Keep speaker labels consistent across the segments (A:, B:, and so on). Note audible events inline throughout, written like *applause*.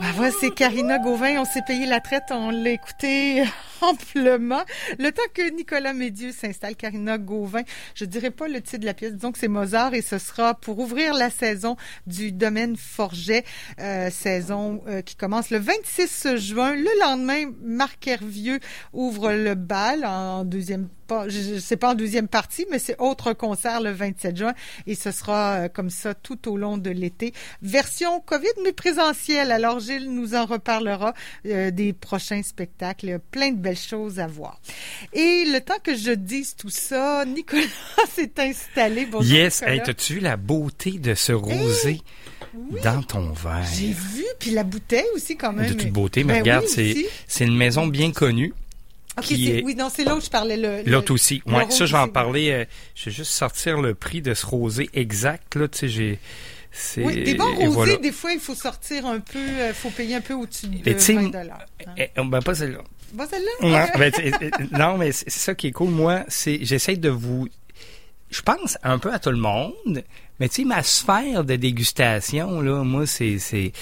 A: Ben voilà, c'est Karina Gauvin. On s'est payé la traite. On l'a écouté *laughs* amplement. Le temps que Nicolas Médieu s'installe, Karina Gauvin, je dirais pas le titre de la pièce, disons que c'est Mozart et ce sera pour ouvrir la saison du domaine Forget, euh, saison euh, qui commence le 26 juin. Le lendemain, Marc Hervieux ouvre le bal en deuxième pas, je sais pas en deuxième partie, mais c'est autre concert le 27 juin et ce sera euh, comme ça tout au long de l'été. Version COVID mais présentielle. Alors Gilles nous en reparlera euh, des prochains spectacles. Plein de belles choses à voir. Et le temps que je dise tout ça, *laughs* Nicolas s'est installé.
B: Bonjour, yes, hey, as-tu vu la beauté de ce rosé? dans ton verre?
A: J'ai vu, puis la bouteille aussi quand même.
B: De toute beauté, mais ben regarde, c'est une maison bien connue.
A: Oui, non, c'est l'autre, je parlais
B: L'autre aussi. Ouais, ça, je vais en parler. Euh, je vais juste sortir le prix de ce rosé exact. Là, tu sais, j'ai.
A: Oui, des bons rosés, des fois, il faut sortir un peu, il euh, faut payer un peu au-dessus de 20 dollars.
B: Hein. Eh, ben, pas celle-là.
A: Pas celle-là?
B: Non, *laughs* ben, non, mais c'est ça qui est cool. Moi, c'est, j'essaie de vous, je pense un peu à tout le monde, mais tu sais, ma sphère de dégustation, là, moi, c'est, c'est,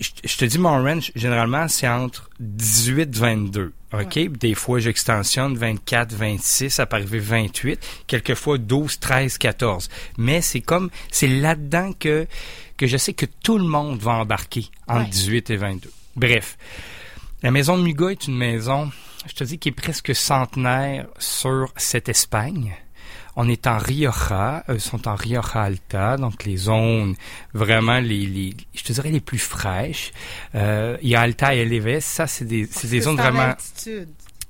B: je, te dis, mon range, généralement, c'est entre 18 et 22. OK? Des fois, j'extensionne 24, 26, ça peut arriver 28, quelquefois 12, 13, 14. Mais c'est comme, c'est là-dedans que, que je sais que tout le monde va embarquer entre 18 et 22. Bref. La maison de Muga est une maison, je te dis, qui est presque centenaire sur cette Espagne. On est en Rioja, eux sont en Rioja Alta, donc les zones vraiment les, les je te dirais les plus fraîches. Euh, il y a Alta et Leves, ça c'est des, c'est des zones vraiment.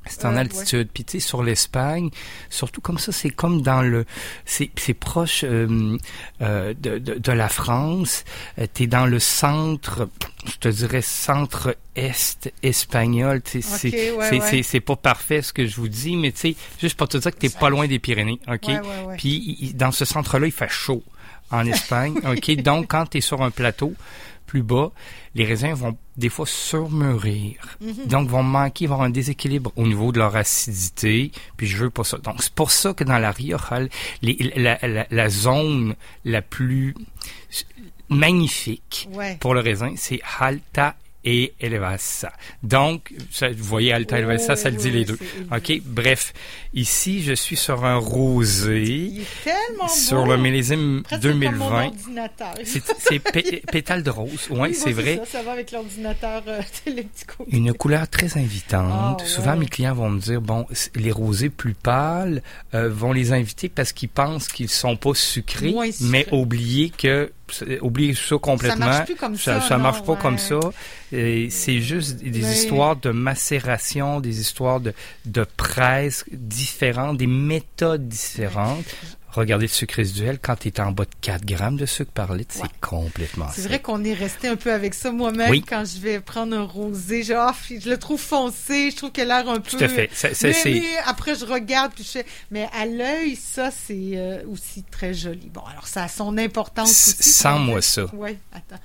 B: C'est en altitude. Puis tu sais, sur l'Espagne, surtout comme ça, c'est comme dans le, c'est, c'est proche euh, euh, de, de, de, la France. Euh, tu es dans le centre, je te dirais centre-est espagnol. Tu sais, c'est, c'est, c'est, pas parfait ce que je vous dis, mais tu sais, juste pour te dire que t'es pas loin des Pyrénées, ok? Puis dans ce centre-là, il fait chaud en Espagne, *laughs* ok? Donc quand tu es sur un plateau, plus bas, les raisins vont des fois surmûrir. Mhm. Donc, vont manquer, vont avoir un déséquilibre au niveau de leur acidité. Puis, je veux pas ça. Donc, c'est pour ça que dans la Rioja, la, la, la, zone la plus magnifique pour le raisin, c'est Alta et Elevasa. Donc, vous voyez, Alta Elevasa, ça le dit les deux. OK, bref. Ici, je suis sur un rosé. sur le millésime 2020. C'est *laughs* pétale de rose. Ouais, c'est vrai.
A: Ça, ça va avec l'ordinateur euh, *laughs*
B: Une couleur très invitante. Ah, Souvent, mes clients vont me dire, bon, les rosés plus pâles euh, vont les inviter parce qu'ils pensent qu'ils sont pas sucrés, mais oublier que oubliez ça complètement. Ça
A: marche plus comme ça.
B: Ça, marche pas comme ça. C'est juste des histoires de macération, des histoires de, de presse différentes, des méthodes différentes. Regardez le sucre résiduel, quand tu es en bas de 4 grammes de sucre par litre, c'est complètement
A: C'est vrai qu'on est resté un peu avec ça moi-même quand je vais prendre un rosé. Je le trouve foncé, je trouve qu'il a l'air un peu...
B: Tout à fait.
A: mais, après, je regarde, puis je Mais à l'œil, ça, c'est euh, aussi très joli. Bon, alors ça a son importance aussi.
B: Sans-moi ça.
A: Oui, attends.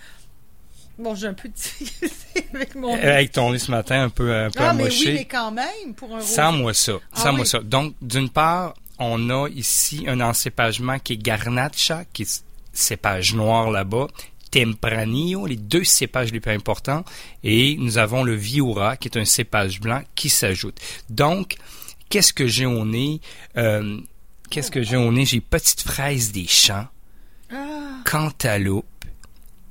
A: Bon, j'ai un peu de *laughs* avec mon.
B: Avec ton nez ce matin, un peu, un peu ah,
A: mais oui, mais quand même, pour un
B: Sans moi ça. Ah Sans moi ça. Donc, d'une part, on a ici un encépagement qui est Garnacha, qui est cépage noir là-bas, Tempranillo, les deux cépages les plus importants, et nous avons le Viura, qui est un cépage blanc qui s'ajoute. Donc, qu'est-ce que j'ai au nez? Euh, qu'est-ce que j'ai au nez? J'ai petite fraise des champs, ah. cantaloupe,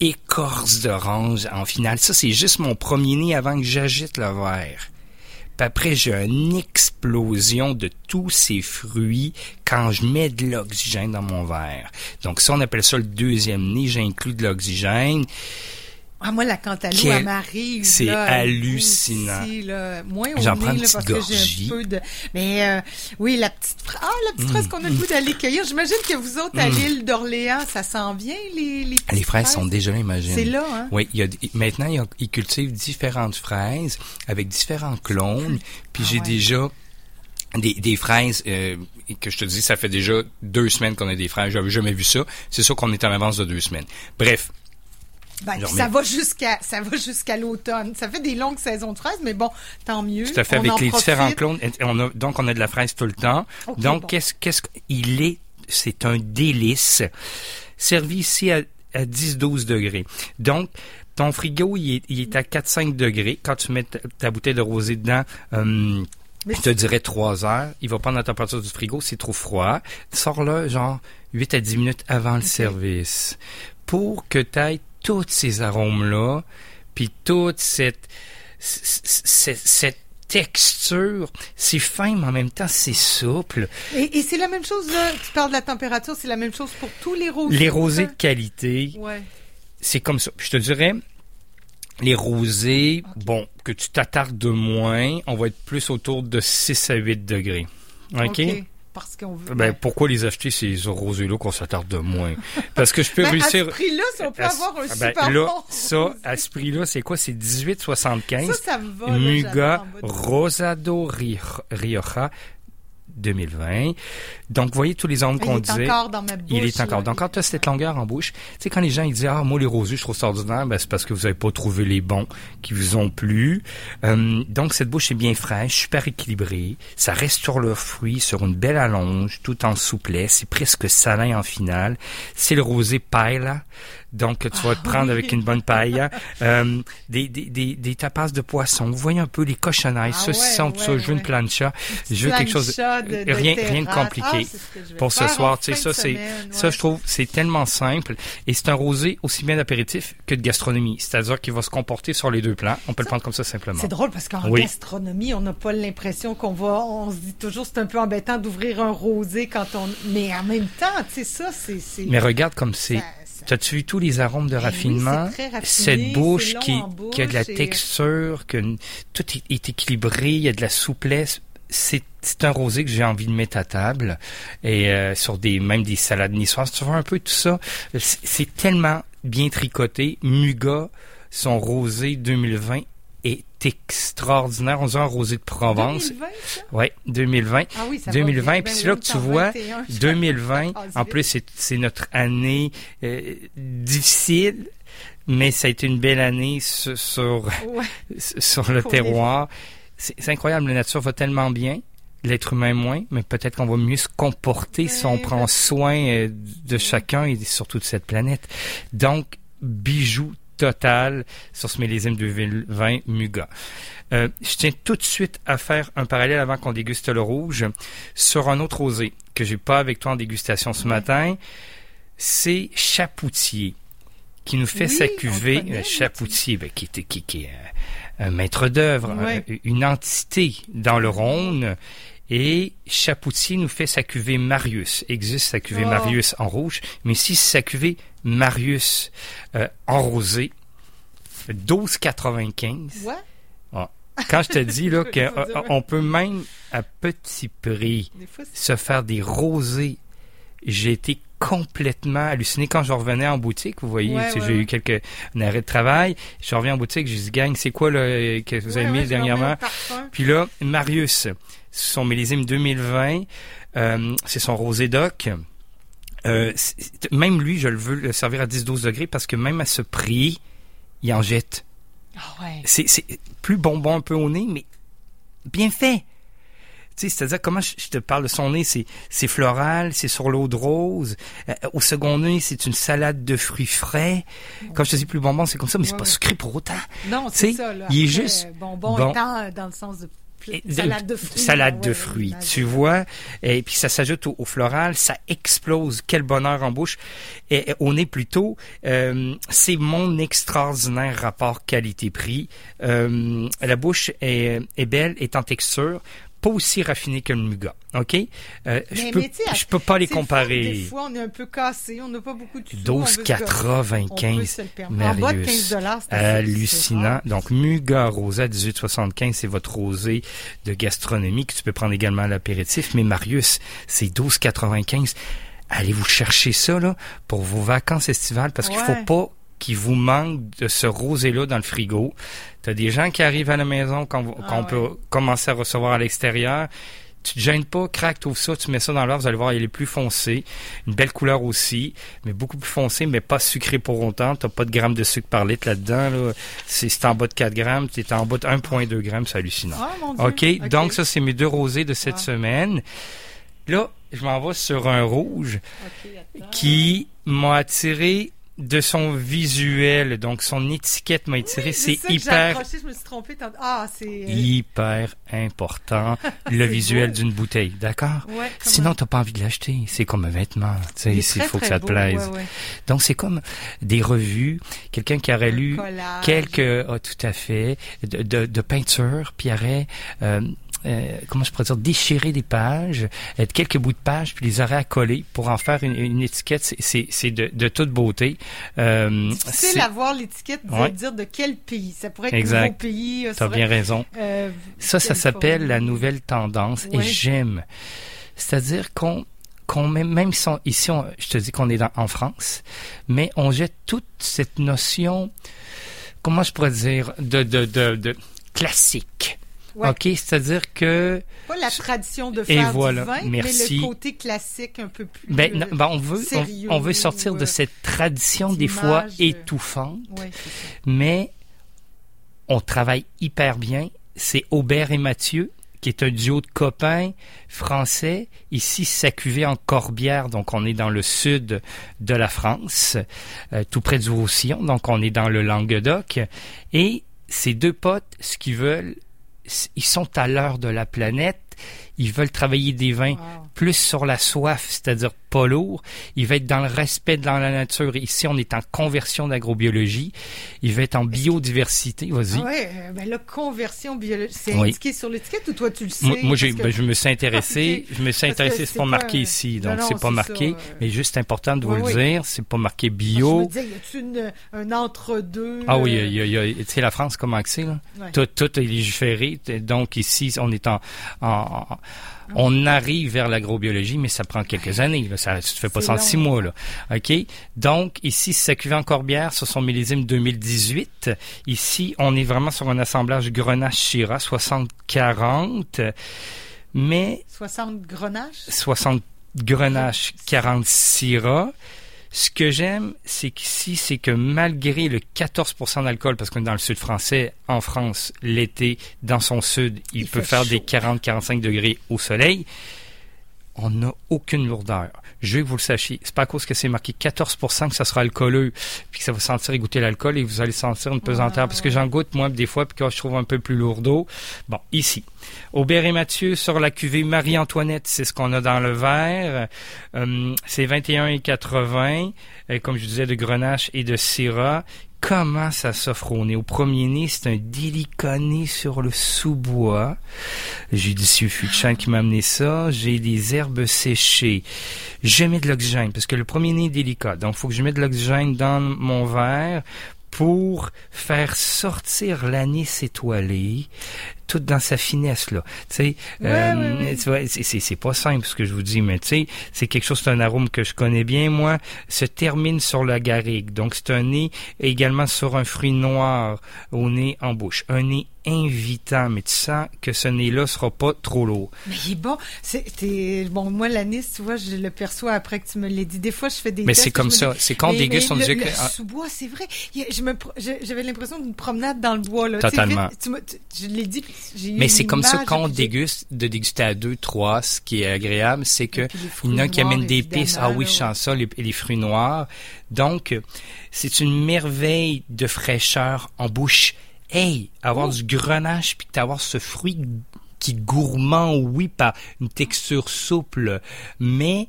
B: écorce d'orange en finale. Ça, c'est juste mon premier nez avant que j'agite le verre. Après, j'ai une explosion de tous ces fruits quand je mets de l'oxygène dans mon verre. Donc ça, on appelle ça le deuxième nez. J'inclus de l'oxygène.
A: Ah, moi, la cantaloupe, elle m'arrive.
B: C'est hallucinant. J'en prends une petite gorgée.
A: Mais euh, oui, la petite Ah, la petite fraise mm. qu'on a le goût d'aller cueillir. J'imagine que vous autres, à mm. l'île d'Orléans, ça sent bien, les, les
B: Les fraises, sont déjà imagine.
A: C'est là, hein?
B: Oui, il y a, maintenant, ils cultivent différentes fraises avec différents clones. Puis ah j'ai déjà des, des fraises euh, que je te dis, ça fait déjà deux semaines qu'on a des fraises. J'avais jamais vu ça. C'est sûr qu'on est en avance de deux semaines. Bref,
A: ben, ça va jusqu'à ça va jusqu'à l'automne. Ça fait des longues saisons de fraises, mais bon, tant mieux.
B: Tout à fait avec les différents clones. On a, donc on a de la fraise tout le temps. donc qu'est-ce qu'est-ce qu'il est C'est un délice servi ici à, à 10-12 degrés. Donc Ton frigo, il est, il est à 4-5 degrés. Quand tu mets ta, ta bouteille de rosé dedans,
A: Mais
B: je te dirais 3 heures. Il va prendre la température du frigo, c'est trop froid. Sors-le, genre, 8 à 10 minutes avant le service. Pour que tu aies tous ces arômes-là, puis toute cette, cette texture, c'est fin, mais en même temps, c'est souple.
A: Et, et c'est la même chose, là, tu parles de la température, c'est la même chose pour tous les rosés.
B: Les rosés de qualité,
A: Ouais.
B: c'est comme ça. Puis je te dirais, les rosés, bon, que tu t'attardes de moins, on va être plus autour de 6 à 8 degrés. OK?
A: Parce qu'on veut.
B: Ben,
A: ouais.
B: pourquoi les acheter, ces rosés-là, qu'on s'attarde de moins? Parce que je peux
A: Ben,
B: réussir...
A: À ce prix-là, si on peut
B: à
A: avoir un
B: ah ben,
A: super
B: là,
A: bon
B: ça, à ce prix-là, c'est quoi? C'est 18,75.
A: Ça, ça me va. là,
B: Muga Rosado Ri- Rioja 2020. Donc, voyez tous les angles
A: Il
B: qu'on
A: est
B: disait.
A: encore dans ma bouche.
B: Il est encore.
A: là.
B: Donc, quand tu as cette longueur en bouche, tu sais, quand les gens ils disent Ah, moi, les rosés, je trouve ça ordinaire, ben, c'est parce que vous n'avez pas trouvé les bons qui vous ont plu. Euh, donc, cette bouche est bien fraîche, super équilibrée. Ça reste sur le fruit, sur une belle allonge, tout en souplesse. C'est presque salin en finale. C'est le rosé paella. Donc, tu vas te
A: Ah
B: prendre avec une bonne paella. *laughs* Euh, des, des, des, des tapas de poisson. Vous voyez un peu les cochonailles,
A: Ah
B: saucissons,
A: ouais,
B: tout ça.
A: ouais,
B: Je veux une
A: ouais.
B: plancha. Je veux quelque chose de...
A: Plancha de- de
B: rien, rien de compliqué
A: Ah, ce vais
B: pour ce soir. Tu sais, ça, c'est, ça, je trouve, c'est tellement simple. Et c'est un rosé aussi bien d'apéritif que de gastronomie. C'est-à-dire qu'il va se comporter sur les deux plans. On peut le prendre comme ça simplement.
A: C'est drôle parce qu'en
B: Oui.
A: gastronomie, on n'a pas l'impression qu'on va. On se dit toujours c'est un peu embêtant d'ouvrir un rosé quand on. Mais en même temps, tu sais, ça, c'est. c'est-
B: Mais regarde comme c'est. T'as-tu vu tous les arômes de
A: Ben
B: raffinement?
A: raffiné,
B: Cette bouche qui, qui a de la
A: et-
B: texture, que tout est, est équilibré, il y a de la souplesse. C'est, un rosé que j'ai envie de mettre à table et euh, sur des même des salades niçoises. Tu vois un peu tout ça? C'est, tellement bien tricoté. Muga, son rosé 2020 est extraordinaire. On dirait un rosé de Provence.
A: 2020, ça?
B: Ouais, 2020.
A: Ah oui, ça
B: 2020,
A: va bien.
B: puis
A: Ben *laughs*
B: c'est là que tu vois,
A: 21, je-
B: 2020,
A: Ah,
B: en plus, c'est, notre année euh, difficile, mais ça a été une belle année sur, sur,
A: Ouais. *laughs*
B: sur le terroir. C'est, c'est incroyable, la nature va tellement bien, l'être humain moins, mais peut-être qu'on va mieux se comporter si on prend soin euh, de chacun et surtout de cette planète. Donc, bijou total sur ce millésime 2020 Muga. Euh, je tiens tout de suite à faire un parallèle avant qu'on déguste le rouge sur un autre rosé que j'ai pas avec toi en dégustation ce matin. C'est Chapoutier qui nous fait
A: Oui,
B: sa cuvée. Euh. Chapoutier, ben, qui, était- qui, qui euh, un maître d'œuvre,
A: Ouais.
B: euh, une entité dans le Rhône. Et Chapoutier nous fait sa cuvée Marius. Existe sa cuvée
A: Oh.
B: Marius en rouge, mais ici sa cuvée Marius euh, en rosé. 12,95.
A: Ouais.
B: Quand je te dis là *laughs* qu'on peut même à petit prix se faire des rosés, j'ai été complètement halluciné quand je revenais en boutique. Vous voyez,
A: Ouais, ouais,
B: j'ai
A: ouais.
B: eu quelques un arrêt de travail. Je reviens en boutique, j'ai dit gang, c'est quoi là que vous avez mis
A: je
B: dernièrement? Puis là, Marius, son millésime 2020, euh, c'est son rosé doc. Euh, même lui, je le veux le servir à 10-12 degrés parce que même à ce prix, il en jette.
A: Ah
B: c'est plus bonbon un peu au nez, mais bien fait. C'est-à-dire comment je, je te parle de son nez, c'est, floral, c'est sur l'eau de rose. Euh, au second nez, c'est une salade de fruits frais. Quand je te dis plus bonbon, c'est comme ça, mais c'est
A: Ouais,
B: pas sucré pour autant.
A: Non,
B: Tu sais,
A: c'est ça. Là.
B: il est juste
A: Bonbon
B: bon.
A: étant euh, dans le sens de salade de fruits.
B: Salade de fruits, tu vois. Et puis ça s'ajoute au, au floral, ça explose. Quel bonheur en bouche. Et, et au nez plutôt, euh, c'est mon extraordinaire rapport qualité-prix. Euh, la bouche est, est belle, est en texture. Pas aussi raffinée que le muga, ok? Euh, je peux, je peux pas les
A: C'est le fun,
B: comparer.
A: Des fois, on est un peu cassé, on n'a pas beaucoup de sous. on veut se- on peut
B: 12,95.
A: se le permettre. En bas de 15
B: Marius.
A: c'est assez- c'est
B: Hallucinant. Donc, Muga Rosa 1875, c'est votre rosé de gastronomie que tu peux prendre également à l'apéritif. Mais Marius, c'est 12,95. Allez vous chercher ça, là, pour vos vacances estivales parce qu'il faut pas qu'il vous manque de ce rosé-là dans le frigo. T'as des gens qui arrivent à la maison qu'on
A: Ah ouais.
B: peut commencer à recevoir à l'extérieur. Tu te gênes pas, craque, t'ouvres ça, tu mets ça dans l'heure, vous allez voir, il est plus foncé. Une belle couleur aussi, mais beaucoup plus foncé, mais pas sucré pour autant. T'as pas de grammes de sucre par litre là-dedans. Là. C'est c'est en bas de 4 grammes, t'es en bas de 1,2 grammes, c'est hallucinant.
A: Ah, mon Dieu.
B: OK, donc ça, c'est mes deux rosés de cette
A: Ah.
B: semaine. Là, je m'en vais sur un rouge qui m'a attiré de son visuel, donc son étiquette m'a étiré,
A: Oui,
B: c'est hyper
A: accroché, je me suis trompée. tantôt. Ah, euh,
B: hyper important le visuel d'une bouteille, d'accord?
A: Ouais,
B: Sinon t'as pas envie de l'acheter, c'est comme un vêtement, tu sais, il
A: très,
B: faut que ça te plaise.
A: ouais, ouais.
B: Donc c'est comme des revues, quelqu'un qui aurait lu
A: collage.
B: quelques, ah, tout à fait, de, de, de peinture, puis aurait, euh, euh, comment je pourrais dire, déchirer des pages, euh, quelques bouts de pages, puis les aurait accolés pour en faire une, une étiquette. C'est- de, de toute beauté. Euh, c'est-
A: à voir l'étiquette de
B: Ouais.
A: dire de quel pays. Ça pourrait être
B: Exact.
A: nouveau pays. euh,
B: T'as bien raison.
A: euh,
B: Ça, ça s'appelle la nouvelle tendance et j'aime. C'est-à-dire qu'on qu'on même, même si on- ici, on- je te dis qu'on est dans, en France, mais on jette toute cette notion, comment je pourrais dire, de, de, de, de classique.
A: Ouais.
B: OK? C'est-à-dire que,
A: Pas la tradition de
B: Et voilà,
A: du vin,
B: merci.
A: mais le côté classique un peu plus.
B: ben, non, ben, on veut, on,
A: sérieux
B: on veut sortir
A: ou,
B: de
A: euh,
B: cette tradition des fois
A: euh,
B: étouffante,
A: ouais, ça.
B: mais on travaille hyper bien. C'est Aubert et Mathieu, qui est un duo de copains français. Ici, sa cuvée en Corbière, donc on est dans le sud de la France, euh, tout près du Roussillon, donc on est dans le Languedoc. Et ces deux potes, ce qu'ils veulent, ils sont à l'heure de la planète. Ils veulent travailler des vins
A: Wow.
B: plus sur la soif, c'est-à-dire pas lourd. Il va être dans le respect de la nature. Ici, on est en conversion d'agrobiologie. Il va être en biodiversité. Vas-y.
A: Ah ouais, euh, ben là, conversion biologique. C'est
B: Oui.
A: indiqué sur l'étiquette ou toi tu le sais?
B: Moi, moi,
A: que-
B: ben, je me suis intéressé.
A: Ok.
B: Je me suis
A: Parce
B: intéressé.
A: c'est
B: pas
A: pas
B: marqué ici, donc c'est pas marqué.
A: ça, euh.
B: Mais juste important de
A: Oui,
B: vous
A: oui.
B: le dire. C'est pas marqué
A: Je me
B: bio.
A: disais, y a-tu un entre-deux?
B: Ah oui, il y a, il y a- il y a- tu sais la France comment que c'est là?
A: ouais.
B: Tout, tout est légiféré. Donc ici, on est en- on arrive vers l'agrobiologie, mais ça prend quelques années. Là. Ça se fait pas
A: long.
B: six mois. Là. OK? Donc, ici, c'est sa cuvée en Corbière sur son millésime 2018. Ici, on est vraiment sur un assemblage Grenache-Syrah 60-40, mais
A: 60 grenaches?
B: 60 Grenache, 40 Syrah. Ce que j'aime, c'est qu'ici, c'est que malgré le 14% d'alcool, parce qu'on est dans le sud français, en France, l'été, dans son sud, il,
A: Il
B: peut faire
A: chaud.
B: des 40-45 degrés au soleil, on n'a aucune lourdeur. Je veux que vous le sachiez. C'est pas à cause que c'est marqué 14% que ça sera alcooleux, puis que ça va sentir et goûter l'alcool et vous allez sentir une pesanteur. Parce que j'en goûte, moi, des fois, puis que je trouve un peu plus lourdeau. Bon, ici. Aubert et Mathieu sur la cuvée Marie-Antoinette, c'est ce qu'on a dans le verre. Euh, c'est 21 et 80, euh, comme je disais, de Grenache et de Syrah. Comment ça s'offre au nez? Au premier nez, c'est un délicat nez sur le sous-bois. J'ai du Futchan qui m'a amené ça. J'ai des herbes séchées. Je mets de l'oxygène, parce que le premier nez est délicat. Donc, il faut que je mette de l'oxygène dans mon verre pour faire sortir l'anis étoilé, tout dans sa finesse là. Tu sais,
A: Ouais,
B: euh,
A: ouais, ouais.
B: tu vois, c'est- pas simple ce que je vous dis, mais tu sais, c'est quelque chose, c'est un arôme que je connais bien moi. Se termine sur la garrigue, donc c'est un nez également sur un fruit noir au nez en bouche, un nez invitant, mais tu sens que ce nez-là sera pas trop lourd.
A: Mais il est bon. C'est, t'es- bon, moi, l'anis, tu vois, je le perçois après que tu me l'as dit. Des fois, je fais des
B: Mais c'est comme ça, c'est quand on déguste, on dit que ah,
A: sous-bois, c'est vrai. J'avais l'impression d'une promenade dans le bois, là.
B: Totalement.
A: tu je l'ai dit,
B: Mais c'est comme ça
A: image,
B: quand on
A: puis j'ai-
B: déguste, de déguster à deux, trois, ce qui est agréable, c'est que il y en a qui amènent des pistes. Ah oui, je sens ça, les, les fruits noirs. Donc, c'est une merveille de fraîcheur en bouche. Hey, avoir
A: Oh.
B: du grenache puis d'avoir ce fruit qui est gourmand, oui, par une texture souple, mais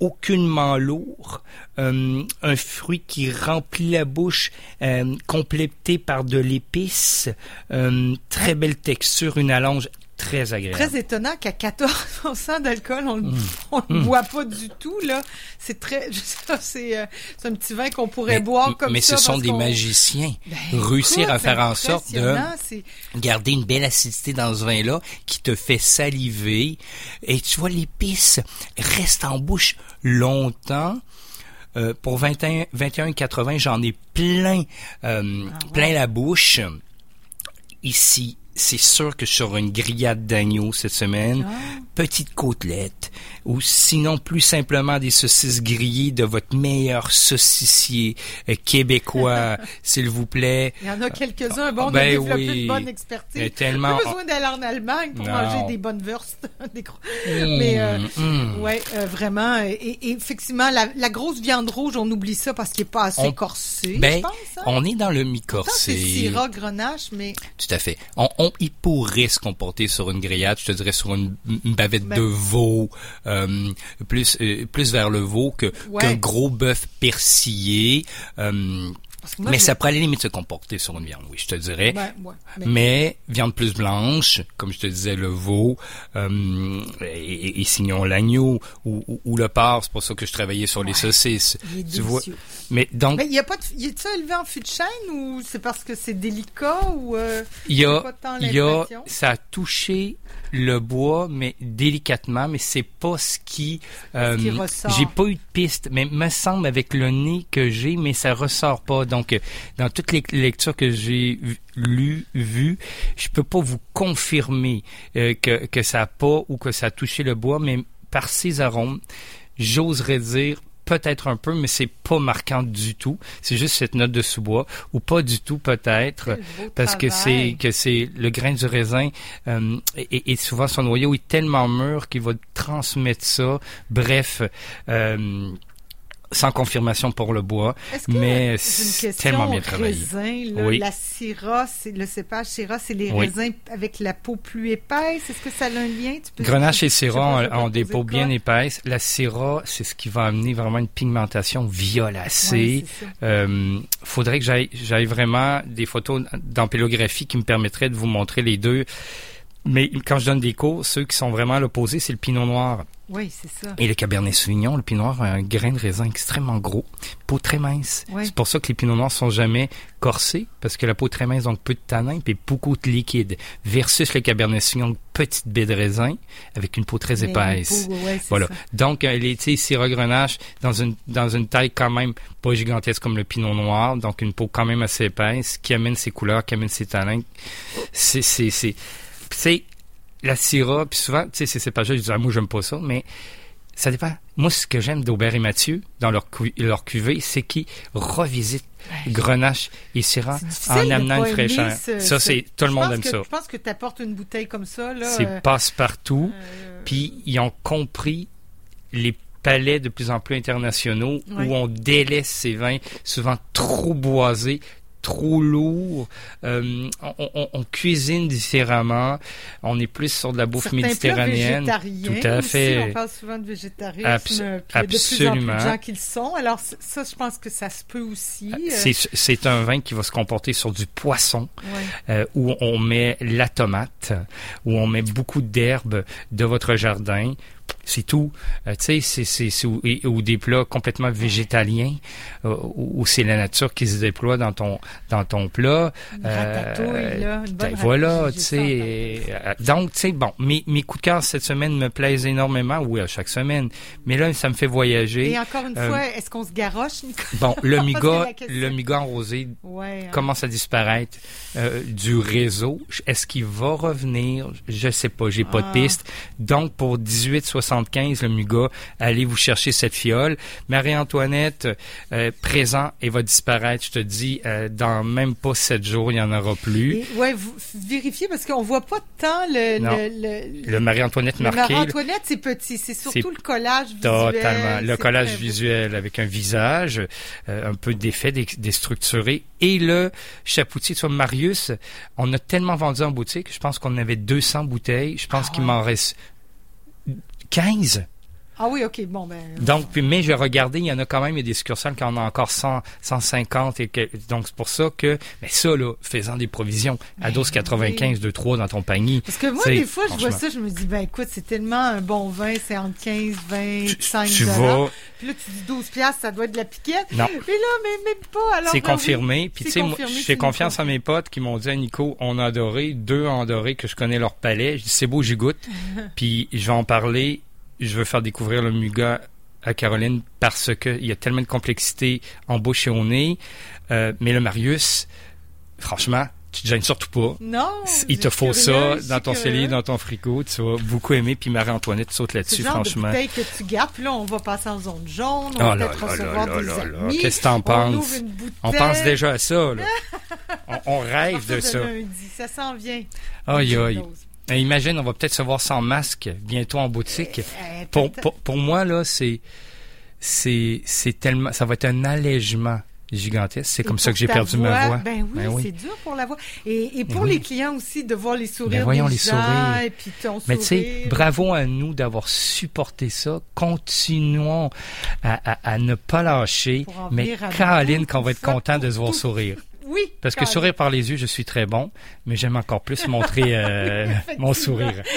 B: aucunement lourd, Euh, un fruit qui remplit la bouche, euh, complété par de l'épice, Euh, très belle texture, une allonge très agréable.
A: Très étonnant qu'à 14% d'alcool, on
B: Mmh.
A: ne le boit pas du tout, là. C'est très, *laughs* je sais pas, c'est, euh, c'est un petit vin qu'on pourrait
B: mais,
A: boire comme
B: mais
A: ça.
B: ce sont des magiciens.
A: Ben,
B: Réussir
A: écoute,
B: à faire en sorte de garder une belle acidité dans ce vin-là qui te fait saliver. Et tu vois, l'épice reste en bouche longtemps. Euh, pour 21, 21,80, j'en ai plein, euh,
A: Ah ouais.
B: plein la bouche. Ici, c'est sûr que sur une grillade d'agneau cette semaine,
A: Ah.
B: Petites côtelettes ou sinon plus simplement des saucisses grillées de votre meilleur saucissier euh, québécois, *laughs* s'il vous plaît.
A: Il y en a quelques-uns, bon, on a
B: Ben
A: développé
B: oui.
A: une bonne expertise.
B: Mais tellement-
A: Pas besoin d'aller en Allemagne pour
B: Non.
A: manger des bonnes *laughs* des gros-
B: Mmh,
A: Mais euh,
B: mmh.
A: ouais, euh, vraiment. Et, et effectivement, la, la grosse viande rouge, on oublie ça parce qu'il n'est pas assez
B: On-
A: corsé,
B: Ben,
A: je pense. Hein?
B: on est dans le
A: Pourtant, c'est
B: mi-corsé.
A: Syrah, grenache, mais
B: Tout à fait. On, on- il pourrait se comporter sur une grillade, je te dirais sur une, une bavette
A: Ben-
B: de veau, euh, plus euh, plus vers le veau que
A: Ouais.
B: qu'un gros bœuf persillé. euh,
A: moi,
B: mais
A: je-
B: ça pourrait la limite se comporter sur une viande, oui, je te dirais.
A: ouais, mais-
B: Mais viande plus blanche, comme je te disais, le veau, euh, et, et sinon l'agneau ou, ou- ou le porc, c'est pour ça que je travaillais sur les saucisses.
A: il est
B: Tu vois. Mais donc,
A: Mais il y a pas de, il est-tu élevé en fût de chêne ou c'est parce que c'est délicat ou euh,
B: il y a, il y ça a touché le bois, mais délicatement, mais c'est pas ce qui, euh,
A: Ce qui ressort.
B: j'ai pas eu de piste, mais me semble avec le nez que j'ai, mais ça ressort pas. Donc, euh, dans toutes les lectures que j'ai lues, vues, je peux pas vous confirmer euh, que, que ça a pas ou que ça a touché le bois, mais par ses arômes, j'oserais dire peut-être un peu, mais c'est pas marquant du tout. C'est juste cette note de sous-bois, ou pas du tout peut-être, parce que c'est que c'est le grain du raisin euh, et, et souvent son noyau est tellement mûr qu'il va transmettre ça. Bref. euh, sans confirmation pour le bois,
A: que
B: mais c'est tellement bien travaillé.
A: raisin, là,
B: Oui.
A: la syrah, le cépage syrah, c'est les
B: Oui.
A: raisins avec la peau plus épaisse? Est-ce que ça a un lien? Tu peux-
B: Grenache et Syrah ont, des peaux bien épaisses. La Syrah, c'est ce qui va amener vraiment une pigmentation violacée.
A: Ça.
B: Euh, faudrait que j'aille j'aille vraiment des photos d'ampélographie qui me permettraient de vous montrer les deux. Mais quand je donne des cours, ceux qui sont vraiment à l'opposé, c'est le pinot noir
A: Oui, c'est ça.
B: et le cabernet sauvignon. Le pinot noir a un grain de raisin extrêmement gros, peau très mince.
A: Ouais.
B: C'est pour ça que les pinots noirs sont jamais corsés, parce que la peau est très mince, donc peu de tanin, puis beaucoup de liquide. Versus le cabernet sauvignon, petite baie de raisin, avec une peau très
A: Mais
B: épaisse.
A: peau, ouais,
B: Voilà.
A: ça.
B: Donc, euh, les Syrah Grenache, dans une, dans une taille quand même pas gigantesque comme le pinot noir, donc une peau quand même assez épaisse, qui amène ses couleurs, qui amène ses tanins. C'est, c'est, c'est, la Syrah, puis souvent, tu sais, ces cépages-là, je dis, ah, moi, j'aime pas ça, mais ça dépend. Moi, ce que j'aime d'Aubert et Mathieu, dans leur, cu- leur cuvée, c'est qu'ils revisitent Grenache et Syrah
A: C'est
B: en amenant une fraîcheur.
A: ce-
B: ça,
A: ce-
B: c'est, tout le monde aime
A: que-
B: ça.
A: Je pense que tu apportes une bouteille comme ça, là.
B: C'est
A: euh,
B: passe-partout.
A: euh,
B: Puis ils ont compris les palais de plus en plus internationaux
A: Ouais.
B: où on délaisse ces vins souvent trop boisés, trop lourds. Euh, on, on- on cuisine différemment. On est plus sur de la bouffe
A: certains
B: méditerranéenne. Tout à
A: aussi,
B: fait.
A: on parle souvent de végétarisme.
B: Abs-
A: puis il y a de plus en plus
B: absolument.
A: de gens qui le sont. Alors, ça, je pense que ça se peut aussi. euh,
B: C'est, c'est un vin qui va se comporter sur du poisson,
A: ouais.
B: euh, où on met la tomate, où on met beaucoup d'herbes de votre jardin. C'est tout. Euh, tu sais, c'est, c'est, c'est- ou, ou des plats complètement végétaliens, euh, où, c'est la nature qui se déploie dans ton, dans ton plat.
A: Une
B: Euh,
A: ratatouille, là. Une bonne
B: Ben, voilà, tu sais. euh, donc, tu sais, bon, mes, mes coups de cœur cette semaine me plaisent énormément, oui, à chaque semaine. Mais là, ça me fait voyager.
A: Et encore une
B: Euh,
A: fois, est-ce qu'on se garoche, Nicolas?
B: Bon, *laughs* le miga, le miga en rosé
A: Ouais. hein.
B: commence à disparaître euh, du réseau. Est-ce qu'il va revenir? Je sais pas, j'ai pas
A: Ah.
B: de piste. Donc, pour 18,75 le Muga, allez vous chercher cette fiole. Marie-Antoinette, euh, présent et va disparaître, je te dis, euh, dans même pas sept jours, il y en aura plus.
A: Vous vérifiez parce qu'on voit pas tant le,
B: Non.
A: le, le,
B: Le Marie-Antoinette marqué,
A: Marie-Antoinette, c'est petit. C'est surtout le collage visuel.
B: Totalement. Le collage
A: très
B: visuel avec un visage, euh, un peu défait, dé- déstructuré. Et le chapoutier, tu vois, Marius, on a tellement vendu en boutique, je pense qu'on en avait 200 bouteilles. Je pense
A: Ah
B: qu'il m'en reste 15.
A: Ah oui, OK, bon, ben.
B: Donc, puis, mais j'ai regardé, il y en a quand même, il y a des succursales qui en ont encore 100, 150. Et que, donc, c'est pour ça que, mais ça, là, faisant des provisions à
A: Ben
B: 12,95 de 3 dans ton panier.
A: Parce que moi, des fois, je vois ça, je me dis, ben écoute, c'est tellement un bon vin, c'est entre 15, 25
B: tu
A: dollars.
B: vas,
A: Puis là, tu dis 12 piastres, ça doit être de la piquette.
B: Non.
A: Mais là, mais même pas. Alors,
B: C'est
A: ben oui,
B: confirmé. Puis tu sais, moi, je fais confiance à mes potes qui m'ont dit, Ah, Nico, on a adoré, deux ont adoré, que je connais leur palais. Je dis, c'est beau, j'y goûte. *laughs* Puis je vais en parler. Je veux faire découvrir le Muga à Caroline parce que il y a tellement de complexité en bouche et au nez. Euh, mais le Marius, franchement, tu te gênes surtout pas.
A: Non.
B: Il te faut ça dans ton cellier, dans ton frigo. Tu vas beaucoup aimer. Puis Marie-Antoinette saute
A: C'est
B: là-dessus, franchement.
A: bouteille que tu puis là, on va passer en zone jaune, on
B: Oh
A: va peut-être recevoir
B: là
A: des amis.
B: Qu'est-ce que t'en
A: On
B: penses? On pense déjà à ça, là. *laughs* on, rêve de ça.
A: lundi, ça s'en vient.
B: Aïe, aïe. Et imagine, on va peut-être se voir sans masque bientôt en boutique.
A: Euh,
B: Pour,
A: peut-être-
B: pour, pour moi, là, c'est, c'est, c'est tellement, ça va être un allègement gigantesque. C'est comme ça
A: pour
B: que j'ai perdu ma voix.
A: Ben oui,
B: Ben oui.
A: c'est dur pour la voix. Et, et pour
B: oui.
A: les clients aussi, de voir les sourires
B: Ben voyons
A: des
B: les
A: gens,
B: sourires.
A: et puis ton
B: Mais tu sais, bravo à nous d'avoir supporté ça. Continuons à, à, à ne pas lâcher.
A: Pour
B: Mais Caroline, qu'on va être content de se voir sourire.
A: Oui.
B: Parce que sourire par les yeux, je suis très bon, mais j'aime encore plus *laughs* montrer euh, mon sourire. *laughs*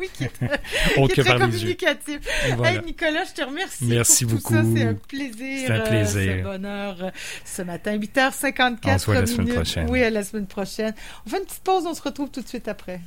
A: Oui, qui est *laughs* qui est très communicatif.
B: Voilà.
A: Hey, Nicolas, je te remercie.
B: Merci
A: pour
B: beaucoup.
A: Tout ça, c'est un plaisir.
B: C'est un
A: euh,
B: plaisir.
A: ce bonheur euh, ce matin, 8h54
B: On se voit la semaine
A: minutes.
B: prochaine.
A: Oui, à la semaine prochaine. On fait une petite pause, on se retrouve tout de suite après.